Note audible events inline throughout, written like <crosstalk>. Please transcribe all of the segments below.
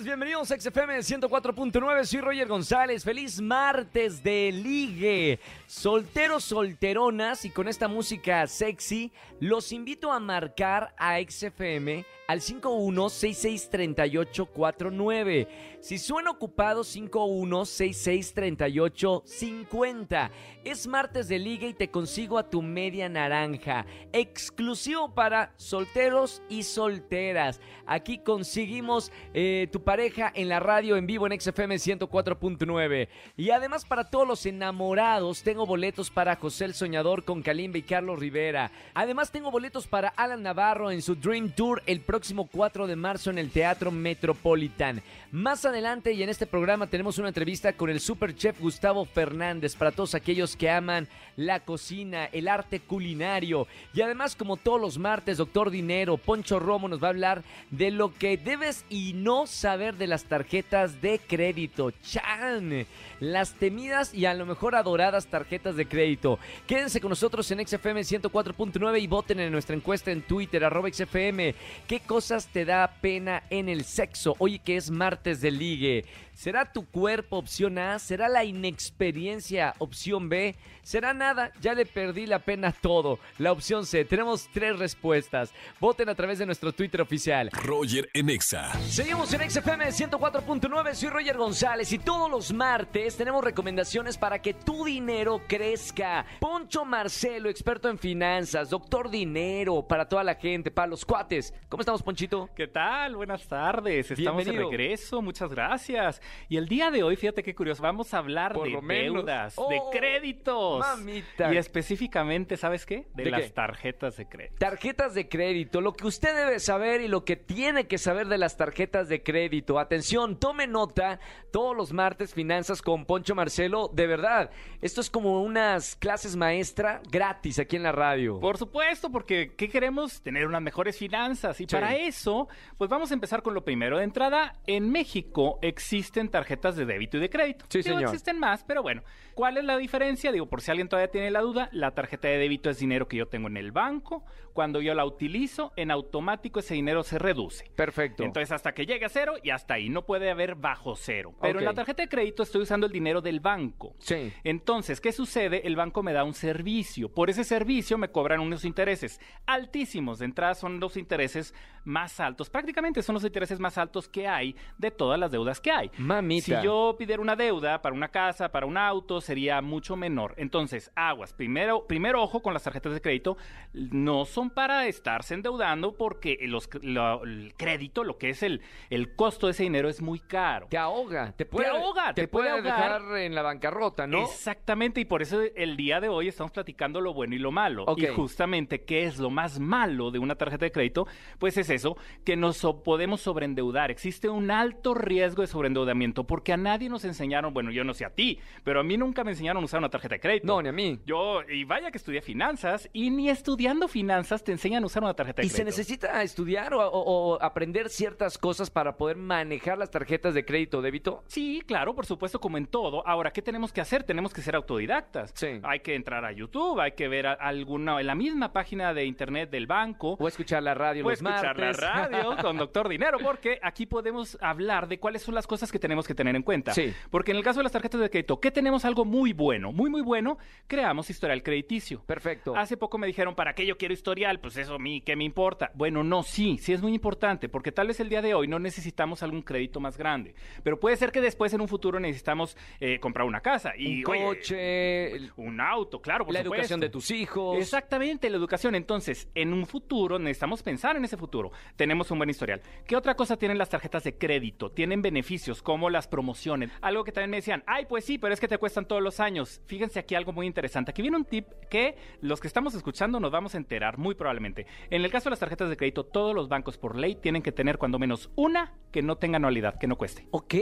bienvenidos a XFM 104.9, soy Roger González, feliz martes de ligue, solteros, solteronas y con esta música sexy, los invito a marcar a XFM al 51663849. Si suena ocupado, 51663850. Es martes de liga y te consigo a tu media naranja. Exclusivo para solteros y solteras. Aquí conseguimos eh, tu pareja en la radio en vivo en XFM 104.9. Y además para todos los enamorados, tengo boletos para José el Soñador con Kalimba y Carlos Rivera. Además tengo boletos para Alan Navarro en su Dream Tour el próximo 4 de marzo en el Teatro Metropolitan. Más adelante y en este programa tenemos una entrevista con el super chef Gustavo Fernández para todos aquellos que aman la cocina, el arte culinario. Y además, como todos los martes, Doctor Dinero, Poncho Romo nos va a hablar de lo que debes y no saber de las tarjetas de crédito. ¡Chan! Las temidas y a lo mejor adoradas tarjetas de crédito. Quédense con nosotros en XFM 104.9 y voten en nuestra encuesta en Twitter, arroba XFM. ¿Qué cosas te da pena en el sexo? Oye, que es martes de ligue. ¿Será tu cuerpo opción A? ¿Será la inexperiencia opción B? ¿Será nada? Ya le perdí la pena a todo. La opción C. Tenemos tres respuestas. Voten a través de nuestro Twitter oficial. Roger en Exa. Seguimos en XFM 104.9. Soy Roger González y todos los martes tenemos recomendaciones para que tu dinero crezca. Poncho Marcelo, experto en finanzas, doctor dinero para toda la gente, para los cuates. ¿Cómo estamos, Ponchito? ¿Qué tal? Buenas tardes. Estamos de regreso. Muchas gracias. Y el día de hoy, fíjate qué curioso, vamos a hablar Por de deudas, Oh, de créditos. mamita. Y específicamente, ¿sabes qué? De, ¿De las qué? tarjetas de crédito. Tarjetas de crédito, lo que usted debe saber y lo que tiene que saber de las tarjetas de crédito. Atención, tome nota, todos los martes finanzas con Poncho Marcelo, de verdad, esto es como unas clases maestra gratis aquí en la radio. Por supuesto, porque ¿qué queremos? Tener unas mejores finanzas. Y Sí. para eso, pues vamos a empezar con lo primero. De entrada, en México existen tarjetas de débito y de crédito. Sí, Digo, señor. existen más, pero bueno. ¿Cuál es la diferencia? Digo, por si alguien todavía tiene la duda, la tarjeta de débito es dinero que yo tengo en el banco. Cuando yo la utilizo, en automático ese dinero se reduce. Perfecto. Entonces, hasta que llegue a cero y hasta ahí. No puede haber bajo cero. Pero en la tarjeta de crédito estoy usando el dinero del banco. Sí. Entonces, ¿qué sucede? El banco me da un servicio. Por ese servicio me cobran unos intereses altísimos. De entrada son los intereses más altos. Prácticamente son los intereses más altos que hay de todas las deudas que hay. Mamita. Si yo pidiera una deuda para una casa, para un auto, sería mucho menor. Entonces, aguas. Primero, primero ojo con las tarjetas de crédito. No son para estarse endeudando porque los, lo- el crédito, lo que es el, el costo de ese dinero es muy caro. Te ahoga, te puede, ahoga, te, te puede puede ahogar. dejar en la bancarrota, ¿no? Exactamente, y por eso el día de hoy estamos platicando lo bueno y lo malo. Ok. Y justamente, ¿qué es lo más malo de una tarjeta de crédito? Pues es eso, que nos podemos sobreendeudar. Existe un alto riesgo de sobreendeudamiento porque a nadie nos enseñaron, bueno, yo no sé a ti, pero a mí nunca me enseñaron a usar una tarjeta de crédito. No, ni a mí. Yo, y vaya que estudié finanzas, y ni estudiando finanzas te enseñan a usar una tarjeta de ¿Y crédito. se necesita estudiar o, o- o aprender ciertas cosas para poder manejar las tarjetas de crédito o débito? Sí, claro, por supuesto, como en todo. Ahora, ¿qué tenemos que hacer? Tenemos que ser autodidactas. Sí. Hay que entrar a YouTube, hay que ver alguna, en la misma página de internet del banco. O escuchar la radio O los escuchar la <laughs> radio con Doctor Dinero, porque aquí podemos hablar de cuáles son las cosas que tenemos que tener en cuenta. Sí. Porque en el caso de las tarjetas de crédito, ¿qué tenemos algo muy bueno? Muy, muy bueno, creamos historial crediticio. Perfecto. Hace poco me dijeron, ¿para qué yo quiero historial? Pues eso a mí, ¿qué me importa? Bueno, no, sí, sí es muy importante, porque tal vez el día de hoy no necesitamos algún crédito más grande, pero puede ser que después en un futuro necesitamos eh, comprar una casa y un oye, coche, el- un auto, claro, por la supuesto. educación de tus hijos. Exactamente, la educación. Entonces, en un futuro necesitamos pensar en ese futuro. Tenemos un buen historial. ¿Qué otra cosa tienen las tarjetas de crédito? Tienen beneficios como las promociones. Algo que también me decían, ay, pues sí, pero es que te cuestan todos los años. Fíjense aquí algo muy interesante. Aquí viene un tip que los que estamos escuchando nos vamos a enterar muy probablemente. En el caso de las tarjetas de crédito, todos los bancos por ley tienen que tener cuando menos una que no tenga anualidad, que no cueste. Ok.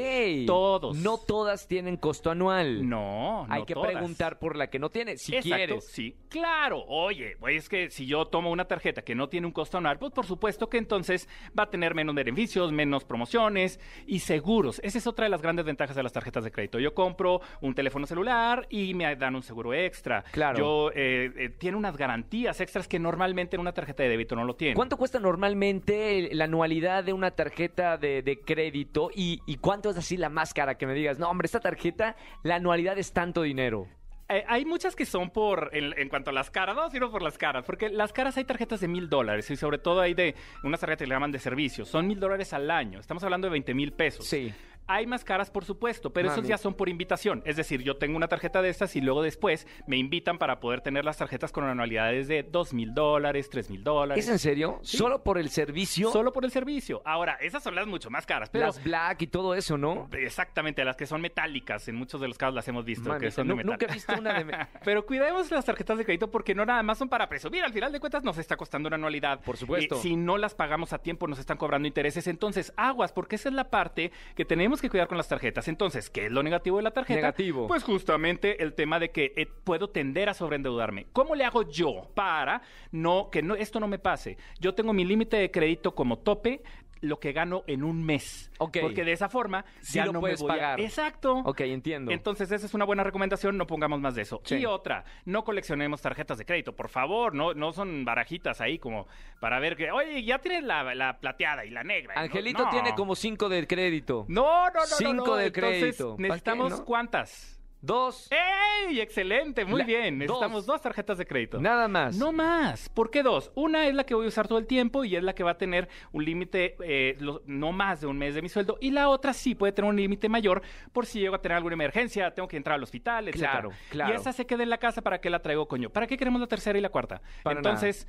Todos. No todas tienen costo anual. No, no Hay que todas. preguntar por la que no tiene, si Exacto, quieres. Sí, claro. Oye, pues es que si yo tomo una tarjeta que no tiene un costo anual, pues por supuesto que entonces va a tener menos beneficios, menos promociones y seguros. Ese es otra de las grandes ventajas de las tarjetas de crédito. Yo compro un teléfono celular y me dan un seguro extra. Claro. Yo eh, eh, tiene unas garantías extras que normalmente en una tarjeta de débito no lo tiene. ¿Cuánto cuesta normalmente la anualidad de una tarjeta de, de crédito y, y cuánto es así la más cara que me digas? No, hombre, esta tarjeta, la anualidad es tanto dinero. Eh, hay muchas que son por, en, en cuanto a las caras, no sino por las caras, porque las caras hay tarjetas de mil dólares y sobre todo hay de unas tarjetas que le llaman de servicio, son mil dólares al año, estamos hablando de 20 mil pesos. Sí. Hay más caras, por supuesto, pero esos Mami. ya son por invitación. Es decir, yo tengo una tarjeta de estas y luego después me invitan para poder tener las tarjetas con anualidades de dos mil dólares, tres mil dólares. ¿Es en serio? Sí. ¿Solo por el servicio? Solo por el servicio. Ahora, esas son las mucho más caras, pero... Las black y todo eso, ¿no? Exactamente, las que son metálicas, en muchos de los casos las hemos visto, que son de metal. nunca he visto una de... <laughs> Pero cuidemos las tarjetas de crédito porque no nada más son para presumir. Al final de cuentas nos está costando una anualidad. Por supuesto. Eh, si no las pagamos a tiempo nos están cobrando intereses. Entonces, aguas, porque esa es la parte que tenemos que cuidar con las tarjetas. Entonces, ¿qué es lo negativo de la tarjeta? Negativo. Pues justamente el tema de que eh, puedo tender a sobreendeudarme. ¿Cómo le hago yo para no que no esto no me pase? Yo tengo mi límite de crédito como tope lo que gano en un mes. Ok. Porque de esa forma Sí ya lo no puedes me voy a- pagar. Exacto. Ok, entiendo. Entonces, esa es una buena recomendación, no pongamos más de eso. Sí. Y otra, no coleccionemos tarjetas de crédito, por favor, no, no son barajitas ahí como para ver que, oye, ya tienes la, la plateada y la negra. No, Angelito no. tiene como cinco de crédito. No, no, no, no, Cinco de Entonces, crédito. ¿Para necesitamos no? cuántas. Dos. ¡Ey! Excelente, muy La- bien. Necesitamos dos. dos. tarjetas de crédito. Nada más. No más. ¿Por qué dos? Una es la que voy a usar todo el tiempo y es la que va a tener un límite eh, no más de un mes de mi sueldo. Y la otra sí puede tener un límite mayor por si llego a tener alguna emergencia, tengo que entrar al hospital, etc. Claro, claro. Y esa se queda en la casa, ¿para qué la traigo, coño? ¿Para qué queremos la tercera y la cuarta? Para Entonces,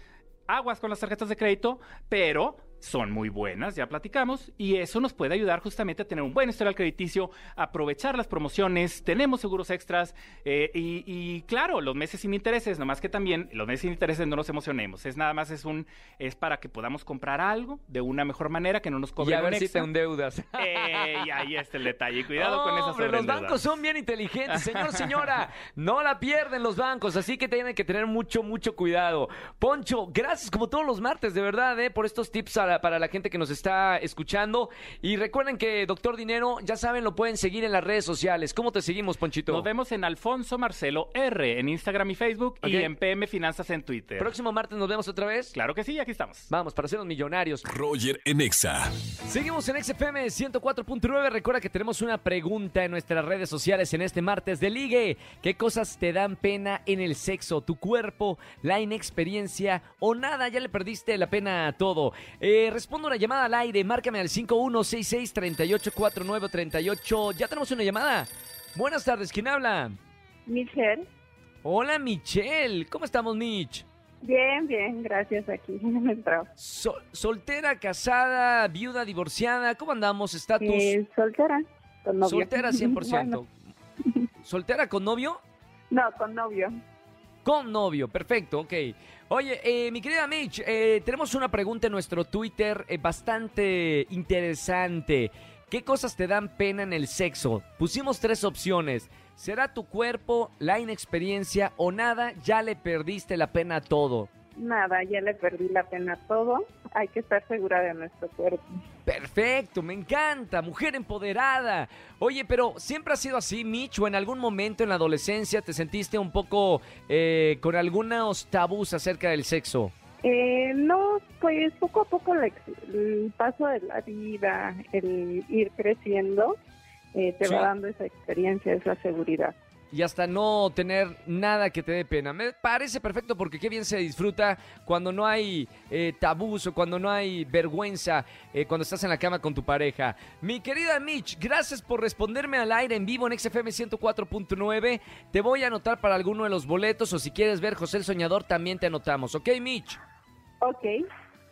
aguas con las tarjetas de crédito, pero son muy buenas, ya platicamos, y eso nos puede ayudar justamente a tener un buen historial crediticio, aprovechar las promociones, tenemos seguros extras, eh, y, y claro, los meses sin intereses, nomás que también los meses sin intereses no nos emocionemos, es nada más es un, es para que podamos comprar algo de una mejor manera, que no nos Y cobren a ver si te endeudas. <laughs> Eh, y ahí está el detalle, <laughs> cuidado con esa Hombre, los bancos son bien inteligentes, señor, <laughs> señora. No la pierden los bancos, así que tienen que tener mucho, mucho cuidado. Poncho, gracias como todos los martes, de verdad, eh, por estos tips para, para la gente que nos está escuchando. Y recuerden que Doctor Dinero, ya saben, lo pueden seguir en las redes sociales. ¿Cómo te seguimos, Ponchito? Nos vemos en Alfonso Marcelo R en Instagram y Facebook Ok. y en PM Finanzas en Twitter. Próximo martes nos vemos otra vez. Claro que sí, aquí estamos. Vamos, para ser los millonarios. Roger en Exa. Seguimos en XFM 104.9. Recuerda que tenemos una pregunta en nuestras redes sociales en este martes de ligue. ¿Qué cosas te dan pena en el sexo? ¿Tu cuerpo? ¿La inexperiencia? ¿O nada? Ya le perdiste la pena a todo. Eh, respondo una llamada al aire. Márcame al 5166-384938. Ya tenemos una llamada. Buenas tardes. ¿Quién habla? Michelle. Hola, Michelle. ¿Cómo estamos, Mich? Bien, bien, gracias aquí <laughs> en el trabajo. Sol- soltera, casada, viuda, divorciada. ¿Cómo andamos? ¿Estatus? Eh, soltera, con novio. Soltera <laughs> 100%. Bueno, ¿Soltera con novio? no, con novio. Con novio, perfecto, ok. Oye, eh, mi querida Mitch, eh, tenemos una pregunta en nuestro Twitter eh, bastante interesante. ¿Qué cosas te dan pena en el sexo? Pusimos tres opciones. ¿Será tu cuerpo, la inexperiencia o nada? Ya le perdiste la pena a todo. Nada, ya le perdí la pena a todo. Hay que estar segura de nuestro cuerpo. Perfecto, me encanta, mujer empoderada. Oye, pero ¿siempre ha sido así, Mitch? ¿O en algún momento en la adolescencia te sentiste un poco eh, con algunos tabús acerca del sexo? Eh, no, pues poco a poco el paso de la vida, el ir creciendo, eh, te Sí. va dando esa experiencia, esa seguridad. Y hasta no tener nada que te dé pena. Me parece perfecto porque qué bien se disfruta cuando no hay eh, tabús o cuando no hay vergüenza eh, cuando estás en la cama con tu pareja. Mi querida Mitch, gracias por responderme al aire en vivo en XFM 104.9. Te voy a anotar para alguno de los boletos o si quieres ver José el Soñador también te anotamos. ¿Ok, Mitch? Ok,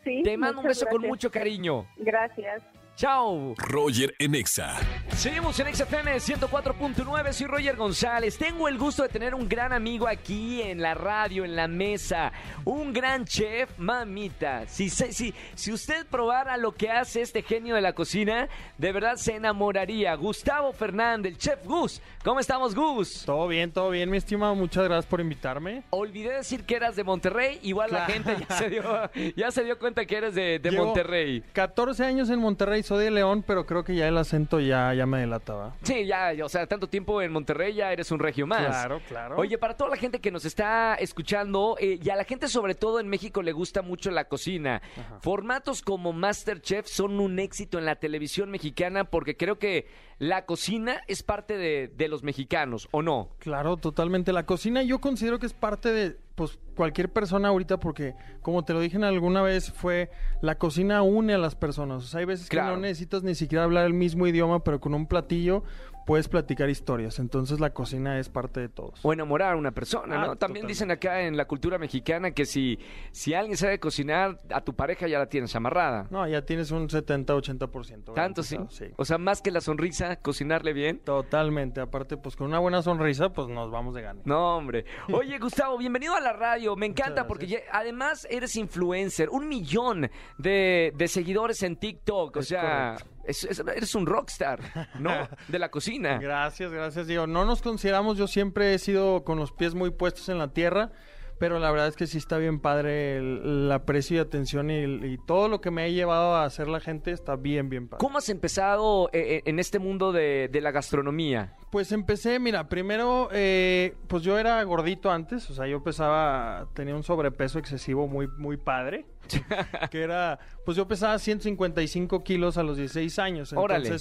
sí. Te mando un beso con mucho cariño. Gracias. Chao. Roger en Exa. Seguimos en XFM 104.9, soy Roger González. Tengo el gusto de tener un gran amigo aquí en la radio, en la mesa. Un gran chef, mamita. Si, si, si usted probara lo que hace este genio de la cocina, de verdad se enamoraría. Gustavo Fernández, el chef Gus. ¿Cómo estamos, Gus? Todo bien, todo bien, mi estimado. Muchas gracias por invitarme. Olvidé decir que eras de Monterrey. Igual la gente ya se dio, <laughs> ya se dio cuenta que eres de, de Monterrey. 14 años en Monterrey, soy de León, pero creo que ya el acento ya, ya me delataba. Sí, ya, ya, o sea, tanto tiempo en Monterrey ya eres un regio más. Claro, claro. Oye, para toda la gente que nos está escuchando, eh, y a la gente sobre todo en México le gusta mucho la cocina, formatos como Masterchef son un éxito en la televisión mexicana porque creo que la cocina es parte de, de los mexicanos, ¿o no? Claro, totalmente. La cocina yo considero que es parte de pues cualquier persona ahorita porque como te lo dije alguna vez fue la cocina une a las personas. O sea, hay veces Claro. que no necesitas ni siquiera hablar el mismo idioma, pero con un platillo puedes platicar historias. Entonces la cocina es parte de todos. O enamorar a una persona, Ah, ¿no? También totalmente. dicen acá en la cultura mexicana que si, si alguien sabe cocinar, a tu pareja ya la tienes amarrada. No, ya tienes un 70-80%. Tanto sí. O sea, más que la sonrisa, cocinarle bien. Totalmente. Aparte, pues con una buena sonrisa, pues nos vamos de gane. No, hombre. <laughs> Oye, Gustavo, bienvenido a la radio. Me encanta porque ya- además eres influencer. Un millón de, de seguidores en TikTok. O Es sea, correcto. Es- es- eres un rockstar, ¿no? <laughs> De la cocina. Gracias, gracias. Digo, no nos consideramos, yo siempre he sido con los pies muy puestos en la tierra, pero la verdad es que sí está bien padre el, el aprecio y atención y, y todo lo que me ha llevado a hacer la gente está bien, bien padre. ¿Cómo has empezado eh, en este mundo de, de la gastronomía? Pues empecé, mira, primero, eh, pues yo era gordito antes, o sea, yo pesaba, tenía un sobrepeso excesivo muy, muy padre, <laughs> que era, pues yo pesaba 155 kilos a los 16 años, Órale.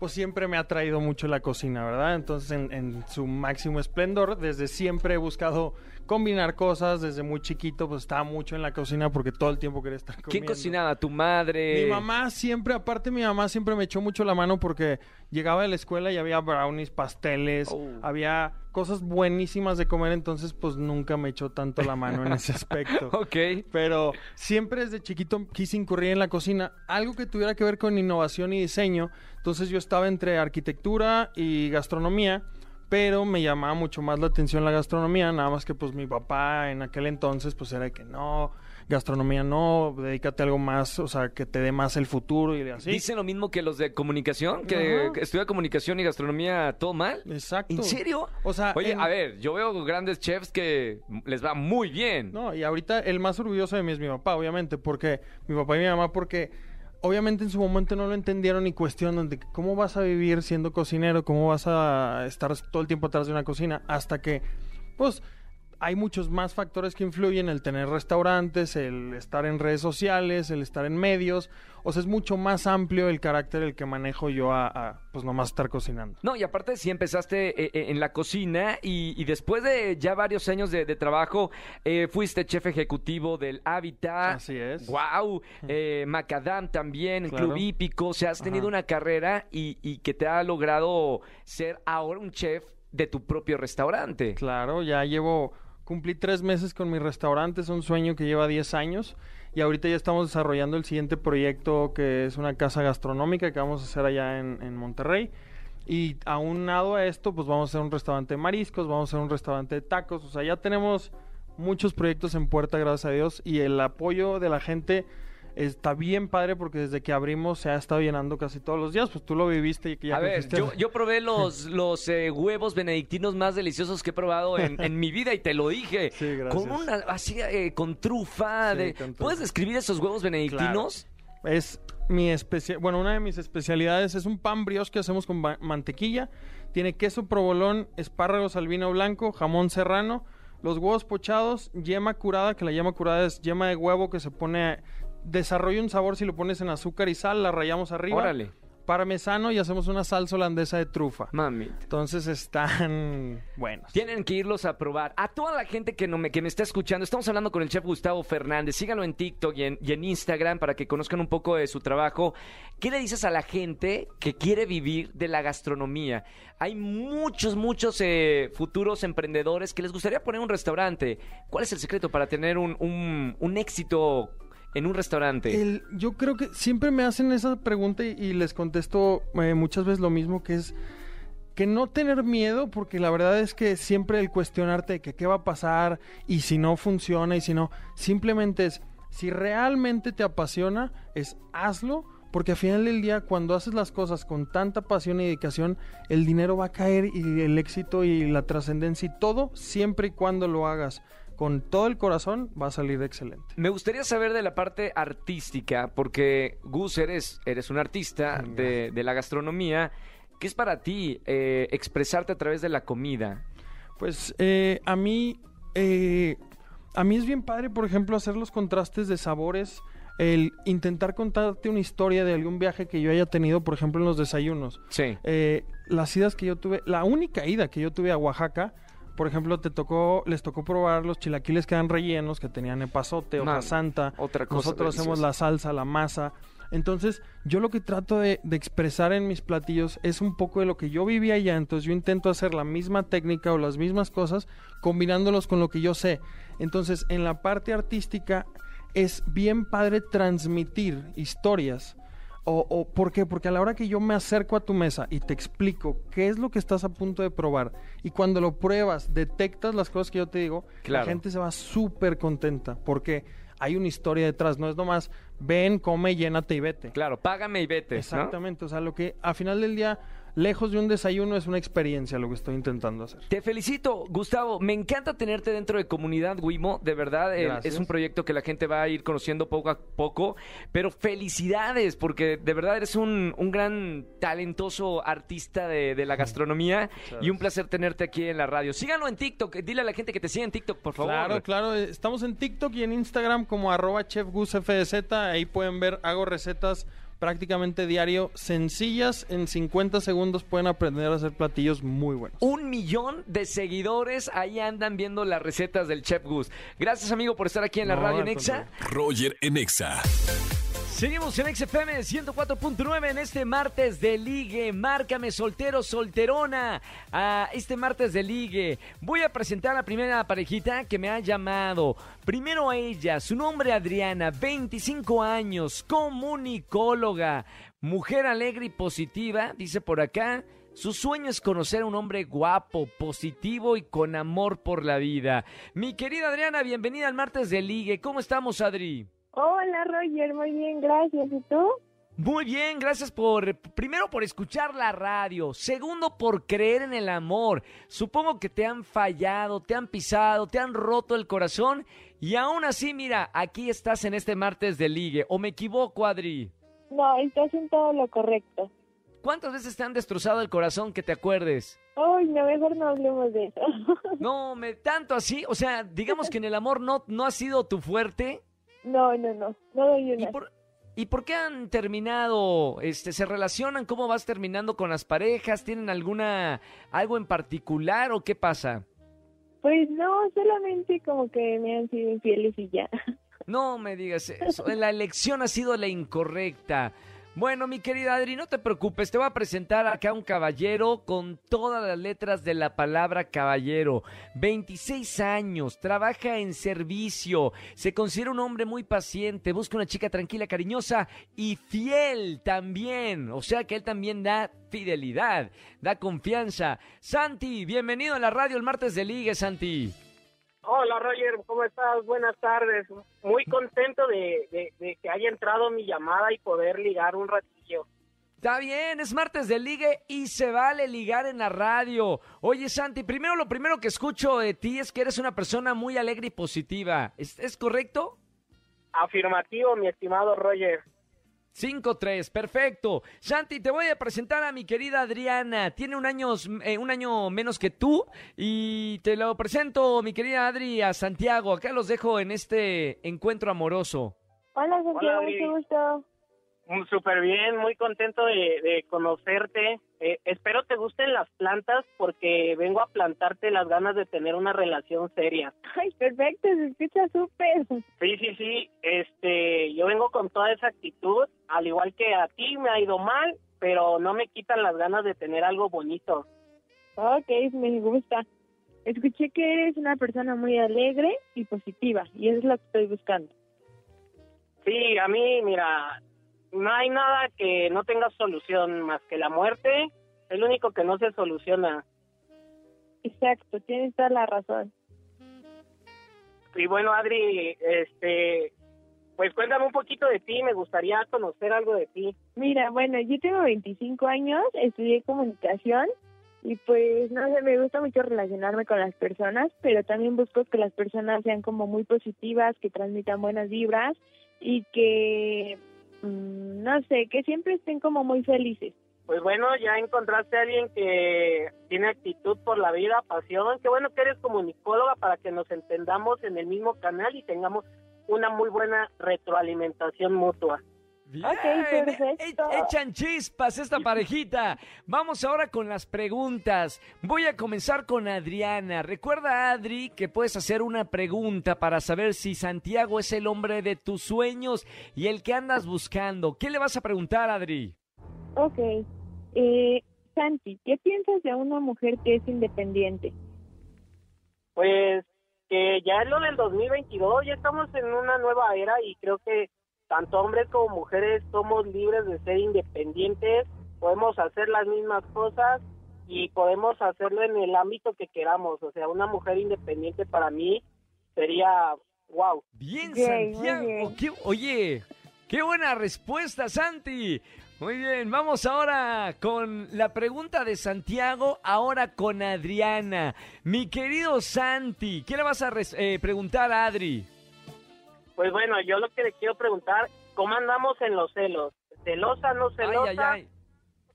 Pues siempre me ha traído mucho la cocina, ¿verdad? Entonces, en, en su máximo esplendor, desde siempre he buscado combinar cosas, desde muy chiquito, pues estaba mucho en la cocina porque todo el tiempo quería estar comiendo. ¿Quién cocinaba? ¿Tu madre? Mi mamá siempre, aparte mi mamá siempre me echó mucho la mano porque llegaba de la escuela y había brownies, pasteles, Oh. había cosas buenísimas de comer, entonces pues nunca me echó tanto la mano en ese aspecto. <laughs> Ok. Pero siempre desde chiquito quise incurrir en la cocina, algo que tuviera que ver con innovación y diseño. Entonces yo estaba entre arquitectura y gastronomía, pero me llamaba mucho más la atención la gastronomía, nada más que pues mi papá en aquel entonces pues era de que no, gastronomía no, dedícate a algo más, o sea, que te dé más el futuro y así. Dicen lo mismo que los de comunicación, que Ajá. estudia comunicación y gastronomía todo mal. Exacto. ¿En serio? O sea, Oye, en- a ver, yo veo grandes chefs que les va muy bien. No, y ahorita el más orgulloso de mí es mi papá, obviamente, porque mi papá y mi mamá, porque obviamente en su momento no lo entendieron y cuestionan de cómo vas a vivir siendo cocinero, cómo vas a estar todo el tiempo atrás de una cocina, hasta que, pues, hay muchos más factores que influyen, el tener restaurantes, el estar en redes sociales, el estar en medios, o sea, es mucho más amplio el carácter el que manejo yo a, a, pues, nomás estar cocinando. No, y aparte si empezaste eh, eh, en la cocina y, y después de ya varios años de, de trabajo, eh, fuiste chef ejecutivo del Hábitat. Así es. Wow. Macadam también, Claro. Club Hípico. O sea, has tenido Ajá. una carrera y, y que te ha logrado ser ahora un chef de tu propio restaurante. Claro, ya llevo, cumplí tres meses con mi restaurante, es un sueño que lleva 10 años y ahorita ya estamos desarrollando el siguiente proyecto que es una casa gastronómica que vamos a hacer allá en, Monterrey. Y aunado a esto, pues vamos a hacer un restaurante de mariscos, vamos a hacer un restaurante de tacos, o sea, ya tenemos muchos proyectos en puerta, gracias a Dios, y el apoyo de la gente está bien padre porque desde que abrimos se ha estado llenando casi todos los días, pues tú lo viviste y que ya A ver, yo, yo probé los, <laughs> los eh, huevos benedictinos más deliciosos que he probado en, en mi vida y te lo dije. Sí, gracias. Con una, así, eh, con trufa. Sí, de, con trufa. ¿Puedes describir esos huevos benedictinos? Es mi especial, bueno, una de mis especialidades es un pan brioche que hacemos con mantequilla. Tiene queso provolón, espárragos al vino blanco, jamón serrano, los huevos pochados, yema curada, que la yema curada es yema de huevo que se pone desarrolla un sabor si lo pones en azúcar y sal, la rayamos arriba. Órale, Parmesano y hacemos una salsa holandesa de trufa. mami. Entonces están <laughs> buenos. Tienen que irlos a probar. A toda la gente que, no me, que me está escuchando, estamos hablando con el chef Gustavo Fernández. Síganlo en TikTok y en, y en Instagram para que conozcan un poco de su trabajo. ¿Qué le dices a la gente que quiere vivir de la gastronomía? Hay muchos, muchos eh, futuros emprendedores que les gustaría poner un restaurante. ¿Cuál es el secreto para tener un, un- un éxito en un restaurante? Yo creo que siempre me hacen esa pregunta y, y les contesto eh, muchas veces lo mismo, que es que no tener miedo, porque la verdad es que siempre el cuestionarte de que qué va a pasar y si no funciona y si no, simplemente es, si realmente te apasiona, es hazlo, porque al final del día cuando haces las cosas con tanta pasión y dedicación, el dinero va a caer y el éxito y la trascendencia y todo, siempre y cuando lo hagas con todo el corazón, va a salir excelente. Me gustaría saber de la parte artística, porque Gus, eres, eres un artista de, de la gastronomía. ¿Qué es para ti eh, expresarte a través de la comida? Pues eh, a mí, eh, a mí es bien padre, por ejemplo, hacer los contrastes de sabores, el intentar contarte una historia de algún viaje que yo haya tenido, por ejemplo, en los desayunos. Sí. Eh, las idas que yo tuve, la única ida que yo tuve a Oaxaca, por ejemplo, te tocó, les tocó probar los chilaquiles que eran rellenos, que tenían epazote, hoja santa. otra cosa Nosotros hacemos la salsa, la masa. Entonces, yo lo que trato de, de expresar en mis platillos es un poco de lo que yo vivía allá. Entonces, yo intento hacer la misma técnica o las mismas cosas, combinándolos con lo que yo sé. Entonces, en la parte artística, es bien padre transmitir historias. O, o, ¿Por qué? Porque a la hora que yo me acerco a tu mesa y te explico qué es lo que estás a punto de probar, y cuando lo pruebas, detectas las cosas que yo te digo, Claro. la gente se va súper contenta. Porque hay una historia detrás, no es nomás ven, come, llénate y vete. Claro, págame y vete. ¿no? Exactamente, o sea, lo que a final del día, lejos de un desayuno, es una experiencia lo que estoy intentando hacer. Te felicito, Gustavo. Me encanta tenerte dentro de Comunidad Wimo. De verdad, eh, es un proyecto que la gente va a ir conociendo poco a poco. Pero felicidades, porque de verdad eres un, un gran talentoso artista de, de la <laughs> gastronomía. Y un placer tenerte aquí en la radio. Síganlo en TikTok. Dile a la gente que te siga en TikTok, por favor. Claro, claro. eh, Estamos en TikTok y en Instagram como arroba chefgusfdz. Ahí pueden ver, hago recetas prácticamente diario, sencillas. En 50 segundos pueden aprender a hacer platillos muy buenos. Un millón de seguidores ahí andan viendo las recetas del Chef Gus. Gracias, amigo, por estar aquí en la No, radio Nexa. Roger en Exa. Seguimos en XFM 104.9 en este martes de ligue. Márcame soltero, solterona. A este martes de ligue. Voy a presentar a la primera parejita que me ha llamado. Primero a ella, su nombre Adriana, 25 años, comunicóloga, mujer alegre y positiva, dice por acá. Su sueño es conocer a un hombre guapo, positivo y con amor por la vida. Mi querida Adriana, bienvenida al martes de ligue. ¿Cómo estamos, Adri? Hola Roger, muy bien, gracias. ¿Y tú? Muy bien, gracias por, primero por escuchar la radio, segundo por creer en el amor. Supongo que te han fallado, te han pisado, te han roto el corazón y aún así, mira, aquí estás en este martes de ligue. ¿O me equivoco, Adri? No, estás en todo lo correcto. ¿Cuántas veces te han destrozado el corazón que te acuerdes? Ay, no, mejor no hablemos de eso. No, me tanto así, o sea, digamos que en el amor no, no ha sido tu fuerte. No, no, no, no doy ¿Y una. por, ¿Y por qué han terminado? Este, ¿Se relacionan? ¿Cómo vas terminando con las parejas? ¿Tienen alguna algo en particular o qué pasa? Pues no, solamente como que me han sido infieles y ya. No me digas eso. La elección ha sido la incorrecta. Bueno, mi querida Adri, no te preocupes, te voy a presentar acá un caballero con todas las letras de la palabra caballero. 26 años, trabaja en servicio, se considera un hombre muy paciente, busca una chica tranquila, cariñosa y fiel también. O sea que él también da fidelidad, da confianza. Santi, bienvenido a la radio el martes de Ligue, Santi. Hola Roger, ¿cómo estás? Buenas tardes. Muy contento de, de- de que haya entrado mi llamada y poder ligar un ratillo. Está bien, es martes de ligue y se vale ligar en la radio. Oye, Santi, primero lo primero que escucho de ti es que eres una persona muy alegre y positiva. ¿Es, es correcto? Afirmativo, mi estimado Roger. 5-3, perfecto. Santi, te voy a presentar a mi querida Adriana. Tiene un año, eh, un año menos que tú y te lo presento, mi querida Adri, a Santiago. Acá los dejo en este encuentro amoroso. Hola Santiago, mucho gusto. Mm, Súper bien, muy contento de, de conocerte. Eh, espero te gusten las plantas porque vengo a plantarte las ganas de tener una relación seria. Ay, perfecto, se escucha súper. Sí, sí, sí. Este, yo vengo con toda esa actitud, al igual que a ti me ha ido mal, pero no me quitan las ganas de tener algo bonito. Ok, me gusta. Escuché que eres una persona muy alegre y positiva y eso es lo que estoy buscando. Sí, a mí, mira, no hay nada que no tenga solución más que la muerte. Es lo único que no se soluciona. Exacto, tienes toda la razón. Y bueno, Adri, este, pues cuéntame un poquito de ti. Me gustaría conocer algo de ti. Mira, bueno, yo tengo 25 años, estudié comunicación Y pues, no sé, me gusta mucho relacionarme con las personas, pero también busco que las personas sean como muy positivas, que transmitan buenas vibras y que, mm, no sé, que siempre estén como muy felices. Pues bueno, ya encontraste a alguien que tiene actitud por la vida, pasión. Qué bueno que eres comunicóloga para que nos entendamos en el mismo canal y tengamos una muy buena retroalimentación mutua. Bien, perfecto. e- echan chispas esta parejita. Vamos ahora con las preguntas. Voy a comenzar con Adriana. Recuerda, Adri, que puedes hacer una pregunta para saber si Santiago es el hombre de tus sueños y el que andas buscando. ¿Qué le vas a preguntar, Adri? Ok. Eh, Santi, ¿qué piensas de una mujer que es independiente? Pues que ya es lo del 2022, ya estamos en una nueva era y creo que tanto hombres como mujeres somos libres de ser independientes, podemos hacer las mismas cosas y podemos hacerlo en el ámbito que queramos. O sea, una mujer independiente para mí sería wow. Bien, Santiago. bien. Qué- oye, qué buena respuesta, Santi. Muy bien, vamos ahora con la pregunta de Santiago, ahora con Adriana. Mi querido Santi, ¿qué le vas a eh, preguntar a Adri? Pues bueno, yo lo que le quiero preguntar, ¿cómo andamos en los celos? ¿Celosa, no celosa? ay, ay.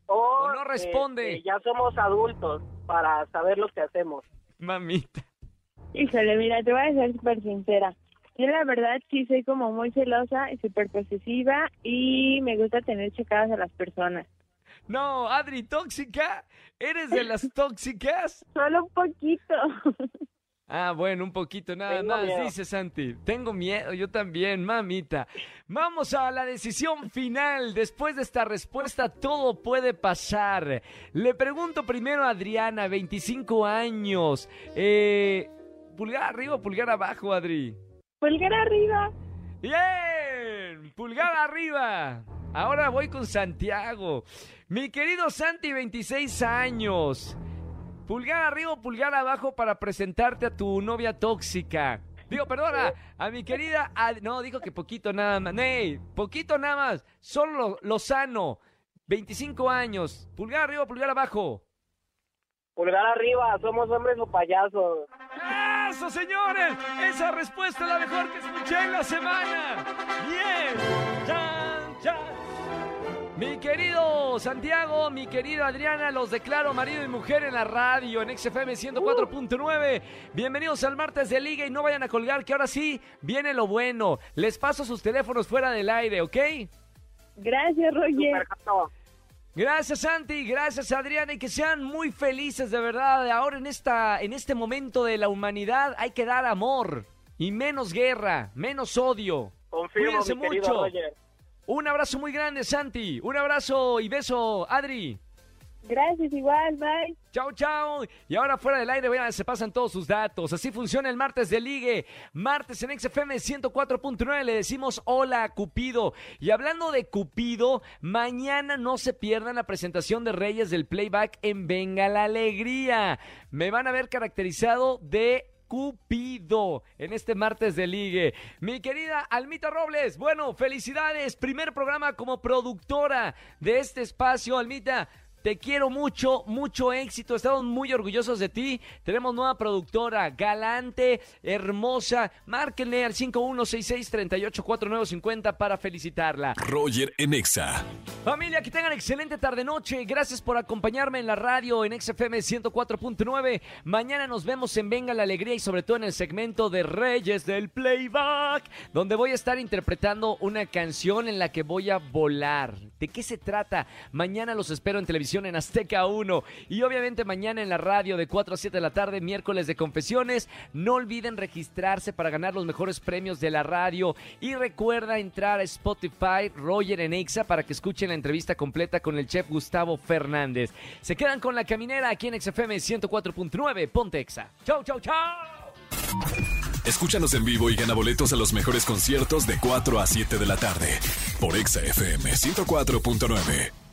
O, O no responde. este, ya somos adultos para saber lo que hacemos. Mamita. Híjole, mira, te voy a ser súper sincera. Yo la verdad sí soy como muy celosa y súper posesiva y me gusta tener checadas a las personas. No, Adri, tóxica. ¿Eres de las <laughs> tóxicas? Solo un poquito. Ah, bueno, un poquito nada Tengo más, miedo. dice Santi. Tengo miedo, yo también, mamita. Vamos a la decisión final. Después de esta respuesta, todo puede pasar. Le pregunto primero a Adriana, 25 años. Eh, ¿Pulgar arriba o pulgar abajo, Adri? Pulgar arriba. Bien, pulgar arriba. Ahora voy con Santiago. Mi querido Santi, 26 años. Pulgar arriba o pulgar abajo para presentarte a tu novia tóxica. Digo, perdona, a mi querida... No, dijo que poquito nada más. Ney, poquito nada más. Solo Lozano, 25 años. Pulgar arriba o pulgar abajo. Pulgar arriba, somos hombres o payasos. ¡Eso, señores! Esa respuesta es la mejor que escuché en la semana. ¡Bien! ¡Chan, chan! Mi querido Santiago, mi querida Adriana, los declaro marido y mujer en la radio, en XFM 104.9. Bienvenidos al martes de Liga y no vayan a colgar, que ahora sí viene lo bueno. Les paso sus teléfonos fuera del aire, ¿ok? Gracias, Roger. Super. Gracias Santi, gracias Adriana y que sean muy felices de verdad. Ahora en esta en este momento de la humanidad hay que dar amor y menos guerra, menos odio. Confirmo, Cuídense mi mucho. Roger. Un abrazo muy grande Santi, un abrazo y beso Adri. Gracias, igual, bye. Chao, chao. Y ahora fuera del aire, vean, se pasan todos sus datos. Así funciona el martes de ligue. Martes en XFM 104.9 le decimos hola a Cupido. Y hablando de Cupido, mañana no se pierdan la presentación de Reyes del Playback en Venga la Alegría. Me van a ver caracterizado de Cupido en este martes de ligue. Mi querida Almita Robles, bueno, felicidades. Primer programa como productora de este espacio, Almita. Te quiero mucho, mucho éxito. Estamos muy orgullosos de ti. Tenemos nueva productora, galante, hermosa. Márquenle al 5166-384950 para felicitarla. Roger en Exa. Familia, que tengan excelente tarde-noche. Gracias por acompañarme en la radio en XFM 104.9. Mañana nos vemos en Venga la Alegría y sobre todo en el segmento de Reyes del Playback, donde voy a estar interpretando una canción en la que voy a volar. ¿De qué se trata? Mañana los espero en en Azteca 1 y obviamente mañana en la radio de 4 a 7 de la tarde, miércoles de confesiones. No olviden registrarse para ganar los mejores premios de la radio y recuerda entrar a Spotify Roger en Exa para que escuchen la entrevista completa con el chef Gustavo Fernández. Se quedan con la caminera aquí en XFM 104.9 Ponte Exa. Chau, chau, chau. Escúchanos en vivo y gana boletos a los mejores conciertos de 4 a 7 de la tarde por Exa FM 104.9.